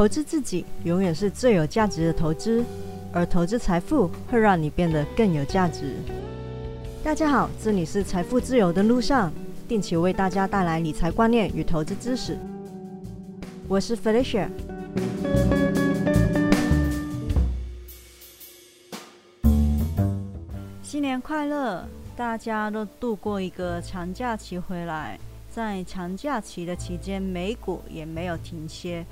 投资自己永远是最有价值的投资，而投资财富会让你变得更有价值。大家好，这里是财富自由的路上，定期为大家带来理财观念与投资知识。我是 Felicia。新年快乐！大家都度过一个长假期回来，在长假期的期间，美股也没有停歇。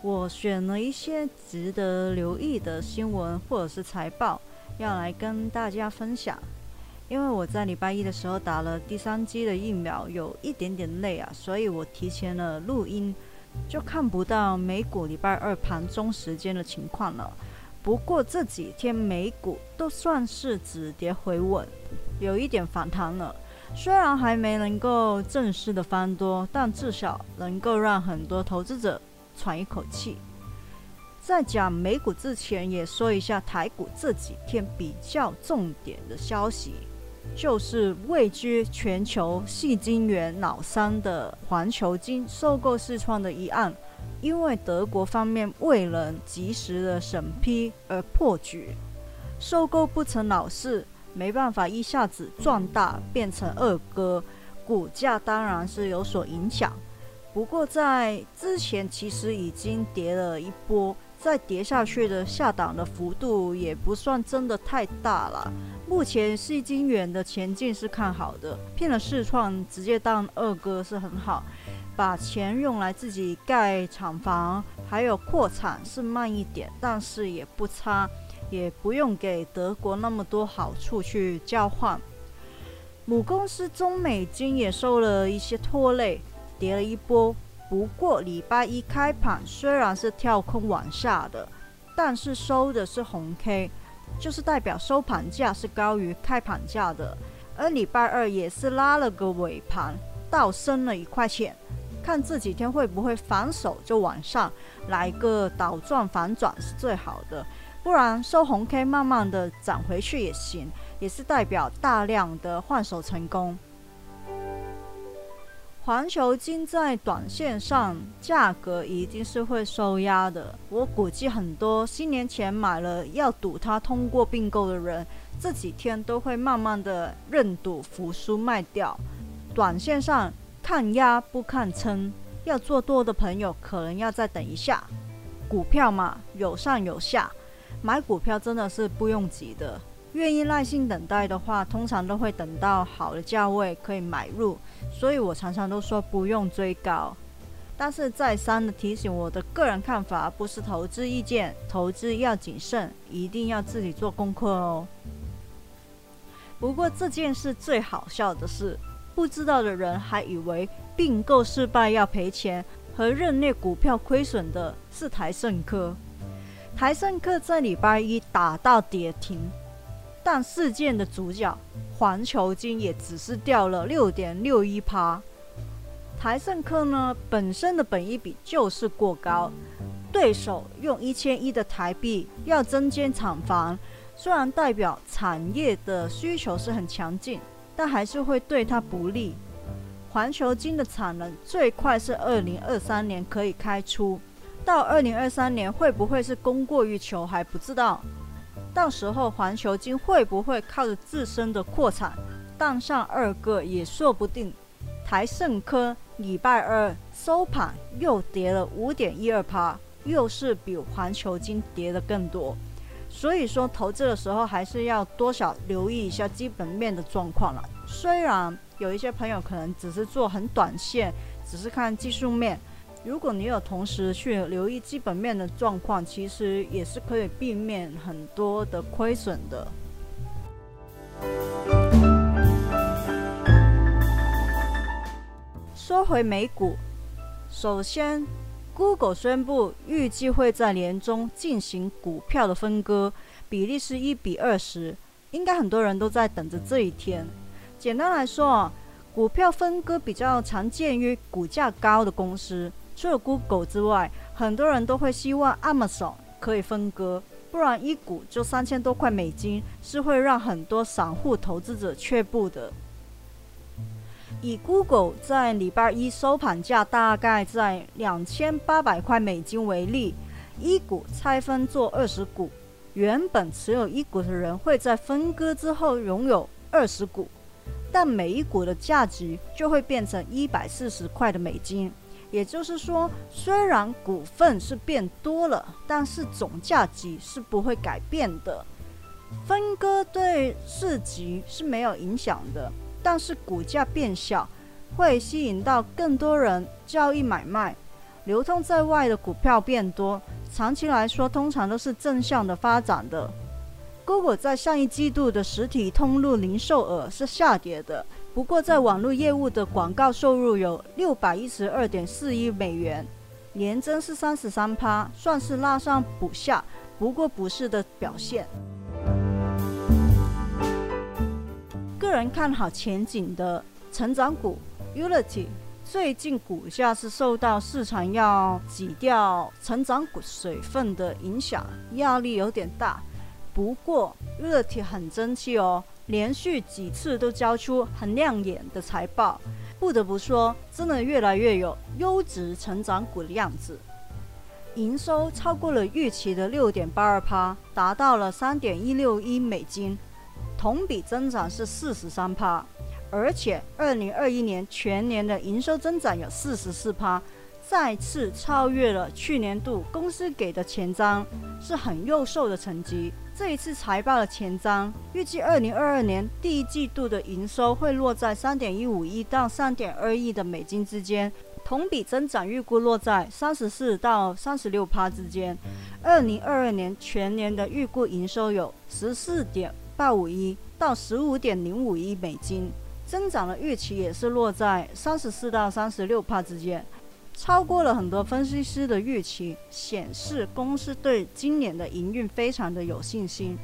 我选了一些值得留意的新闻或者是财报，要来跟大家分享。因为我在礼拜一的时候打了第三剂的疫苗，有一点点累啊，所以我提前了录音，就看不到美股礼拜二盘中时间的情况了。不过这几天美股都算是止跌回稳，有一点反弹了。虽然还没能够正式的翻多，但至少能够让很多投资者。喘一口气，在讲美股之前，也说一下台股这几天比较重点的消息，就是位居全球细晶圆老三的环球金收购四创的一案，因为德国方面未能及时的审批而破局，收购不成老四，没办法一下子壮大变成二哥，股价当然是有所影响。不过在之前其实已经跌了一波，再跌下去的下档的幅度也不算真的太大了。目前细晶圆的前景是看好的，骗了视创直接当二哥是很好，把钱用来自己盖厂房，还有扩产是慢一点，但是也不差，也不用给德国那么多好处去交换。母公司中美金也受了一些拖累。跌了一波，不过礼拜一开盘虽然是跳空往下的，但是收的是红 K，就是代表收盘价是高于开盘价的。而礼拜二也是拉了个尾盘，倒升了一块钱，看这几天会不会反手就往上来个倒转反转是最好的，不然收红 K 慢慢的涨回去也行，也是代表大量的换手成功。环球金在短线上价格一定是会收压的，我估计很多新年前买了要赌它通过并购的人，这几天都会慢慢的认赌服输卖掉。短线上看压不看撑，要做多的朋友可能要再等一下。股票嘛，有上有下，买股票真的是不用急的。愿意耐心等待的话，通常都会等到好的价位可以买入，所以我常常都说不用追高。但是再三的提醒，我的个人看法不是投资意见，投资要谨慎，一定要自己做功课哦。不过这件事最好笑的是，不知道的人还以为并购失败要赔钱，和认列股票亏损的是台盛科。台盛科在礼拜一打到跌停。但事件的主角环球金也只是掉了六点六一趴，台盛科呢本身的本益比就是过高，对手用一千亿的台币要增建厂房，虽然代表产业的需求是很强劲，但还是会对它不利。环球金的产能最快是二零二三年可以开出，到二零二三年会不会是供过于求还不知道。到时候环球金会不会靠着自身的扩产当上二个也说不定。台盛科礼拜二收盘又跌了五点一二趴，又是比环球金跌的更多。所以说投资的时候还是要多少留意一下基本面的状况了。虽然有一些朋友可能只是做很短线，只是看技术面。如果你有同时去留意基本面的状况，其实也是可以避免很多的亏损的。说回美股，首先，Google 宣布预计会在年中进行股票的分割，比例是一比二十，应该很多人都在等着这一天。简单来说啊，股票分割比较常见于股价高的公司。除了 Google 之外，很多人都会希望 Amazon 可以分割，不然一股就三千多块美金，是会让很多散户投资者却步的。以 Google 在礼拜一收盘价大概在两千八百块美金为例，一股拆分做二十股，原本持有一股的人会在分割之后拥有二十股，但每一股的价值就会变成一百四十块的美金。也就是说，虽然股份是变多了，但是总价值是不会改变的。分割对市值是没有影响的，但是股价变小会吸引到更多人交易买卖，流通在外的股票变多，长期来说通常都是正向的发展的。Google 在上一季度的实体通路零售额是下跌的。不过，在网络业务的广告收入有六百一十二点四亿美元，年增是三十三趴，算是拉上补下，不过不是的表现。个人看好前景的成长股 Unity，最近股价是受到市场要挤掉成长股水分的影响，压力有点大。不过 Unity 很争气哦。连续几次都交出很亮眼的财报，不得不说，真的越来越有优质成长股的样子。营收超过了预期的六点八二趴，达到了三点一六亿美金，同比增长是四十三趴，而且二零二一年全年的营收增长有四十四趴，再次超越了去年度公司给的前瞻，是很优秀的成绩。这一次财报的前瞻，预计二零二二年第一季度的营收会落在三点一五亿到三点二亿的美金之间，同比增长预估落在三十四到三十六趴之间。二零二二年全年的预估营收有十四点八五亿到十五点零五亿美金，增长的预期也是落在三十四到三十六趴之间。超过了很多分析师的预期，显示公司对今年的营运非常的有信心。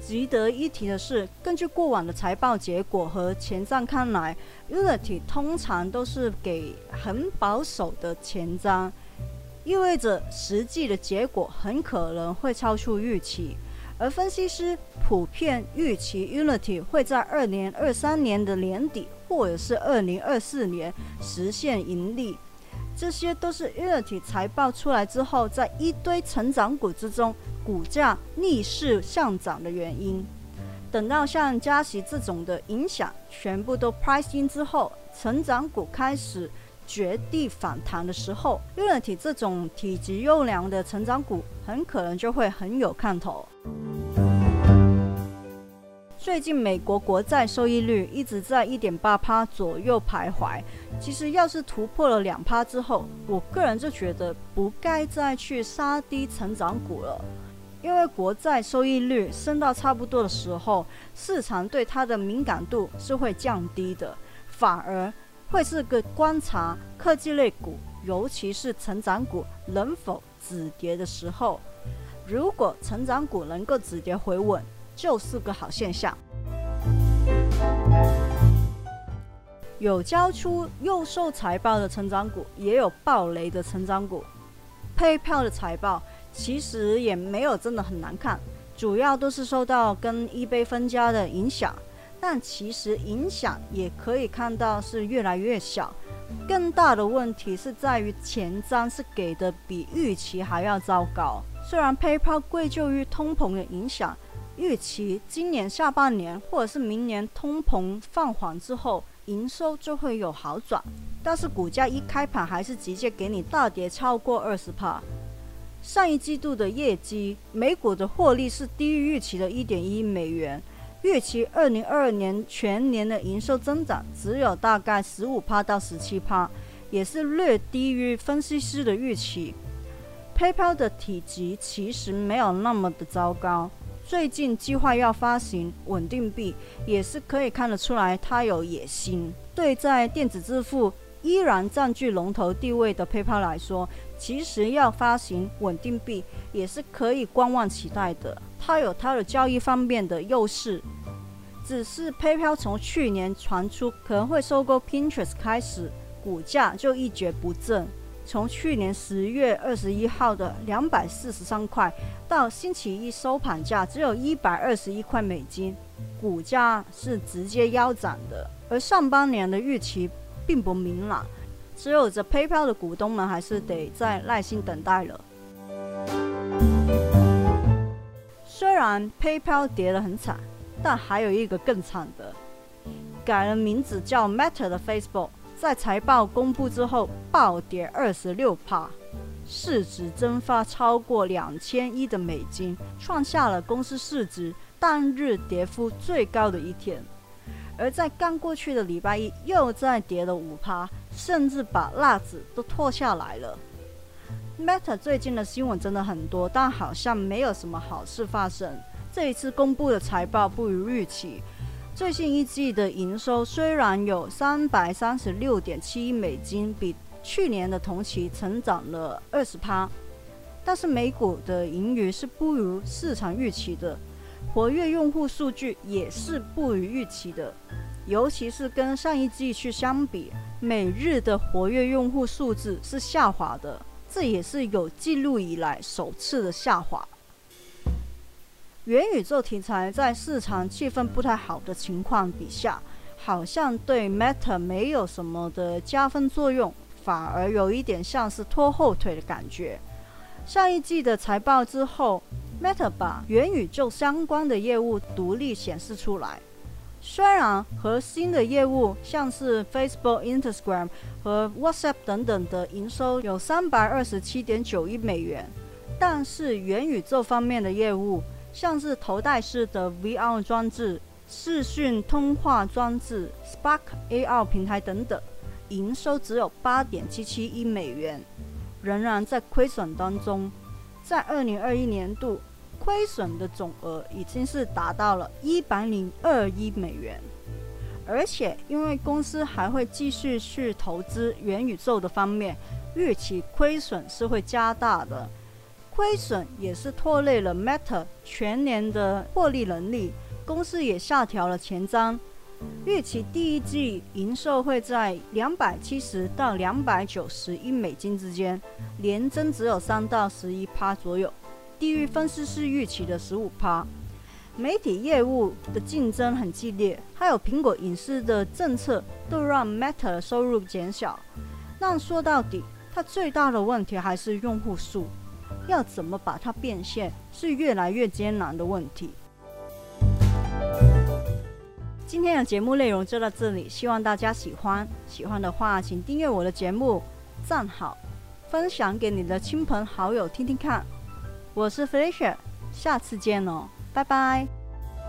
值得一提的是，根据过往的财报结果和前瞻看来，Unity 通常都是给很保守的前瞻，意味着实际的结果很可能会超出预期。而分析师普遍预期 Unity 会在二零二三年的年底或者是二零二四年实现盈利。这些都是 Unity 财报出来之后，在一堆成长股之中，股价逆势上涨的原因。等到像加息这种的影响全部都 pricing 之后，成长股开始绝地反弹的时候，Unity 这种体积优良的成长股，很可能就会很有看头。最近美国国债收益率一直在一点八趴左右徘徊。其实要是突破了两趴之后，我个人就觉得不该再去杀低成长股了，因为国债收益率升到差不多的时候，市场对它的敏感度是会降低的，反而会是个观察科技类股，尤其是成长股能否止跌的时候。如果成长股能够止跌回稳，就是个好现象。有交出优秀财报的成长股，也有暴雷的成长股。配票的财报其实也没有真的很难看，主要都是受到跟一杯分家的影响，但其实影响也可以看到是越来越小。更大的问题是在于前瞻是给的比预期还要糟糕。虽然配票归咎于通膨的影响。预期今年下半年或者是明年通膨放缓之后，营收就会有好转，但是股价一开盘还是直接给你大跌超过二十帕。上一季度的业绩，美股的获利是低于预期的一点一美元，预期二零二二年全年的营收增长只有大概十五帕到十七帕，也是略低于分析师的预期。PayPal 的体积其实没有那么的糟糕。最近计划要发行稳定币，也是可以看得出来它有野心。对在电子支付依然占据龙头地位的 PayPal 来说，其实要发行稳定币也是可以观望期待的。它有它的交易方面的优势，只是 PayPal 从去年传出可能会收购 Pinterest 开始，股价就一蹶不振。从去年十月二十一号的两百四十三块，到星期一收盘价只有一百二十一块美金，股价是直接腰斩的，而上半年的预期并不明朗，只有着 PayPal 的股东们还是得再耐心等待了。虽然 PayPal 跌得很惨，但还有一个更惨的，改了名字叫 Meta 的 Facebook，在财报公布之后暴跌二十六帕。市值蒸发超过两千亿的美金，创下了公司市值当日跌幅最高的一天。而在刚过去的礼拜一，又再跌了五趴，甚至把辣子都脱下来了。Meta 最近的新闻真的很多，但好像没有什么好事发生。这一次公布的财报不如预期，最新一季的营收虽然有三百三十六点七亿美金，比去年的同期成长了二十趴，但是美股的盈余是不如市场预期的，活跃用户数据也是不如预期的，尤其是跟上一季去相比，每日的活跃用户数字是下滑的，这也是有记录以来首次的下滑。元宇宙题材在市场气氛不太好的情况底下，好像对 Meta 没有什么的加分作用。反而有一点像是拖后腿的感觉。上一季的财报之后，Meta 把元宇宙相关的业务独立显示出来。虽然核心的业务像是 Facebook、Instagram 和 WhatsApp 等等的营收有三百二十七点九亿美元，但是元宇宙方面的业务，像是头戴式的 VR 装置、视讯通话装置、Spark AR 平台等等。营收只有八点七七亿美元，仍然在亏损当中。在二零二一年度，亏损的总额已经是达到了一百零二亿美元。而且，因为公司还会继续去投资元宇宙的方面，预期亏损是会加大的。亏损也是拖累了 Meta 全年的获利能力，公司也下调了前瞻。预期第一季营收会在两百七十到两百九十亿美金之间，年增只有三到十一趴左右，低于分析师预期的十五趴。媒体业务的竞争很激烈，还有苹果隐私的政策都让 Meta 的收入减小。但说到底，它最大的问题还是用户数，要怎么把它变现，是越来越艰难的问题。今天的节目内容就到这里，希望大家喜欢。喜欢的话，请订阅我的节目，赞好，分享给你的亲朋好友听听看。我是 Felicia，下次见哦，拜拜。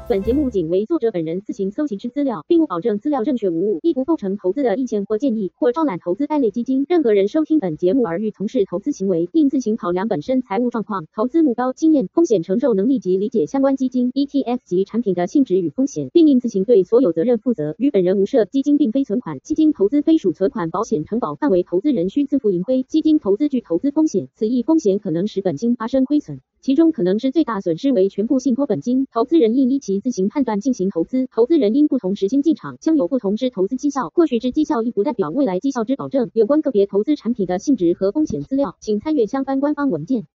本节目仅为作者本人自行搜集之资料，并不保证资料正确无误，亦不构成投资的意见或建议，或招揽投资该类基金。任何人收听本节目而欲从事投资行为，应自行考量本身财务状况、投资目标、经验、风险承受能力及理解相关基金、ETF 及产品的性质与风险，并应自行对所有责任负责。与本人无涉，基金并非存款，基金投资非属存款保险承保范围，投资人需自负盈亏。基金投资具投资风险，此一风险可能使本金发生亏损。其中可能之最大损失为全部信托本金，投资人应依其自行判断进行投资。投资人因不同时间进场，将有不同之投资绩效。或许之绩效亦不代表未来绩效之保证。有关个别投资产品的性质和风险资料，请参阅相关官方文件。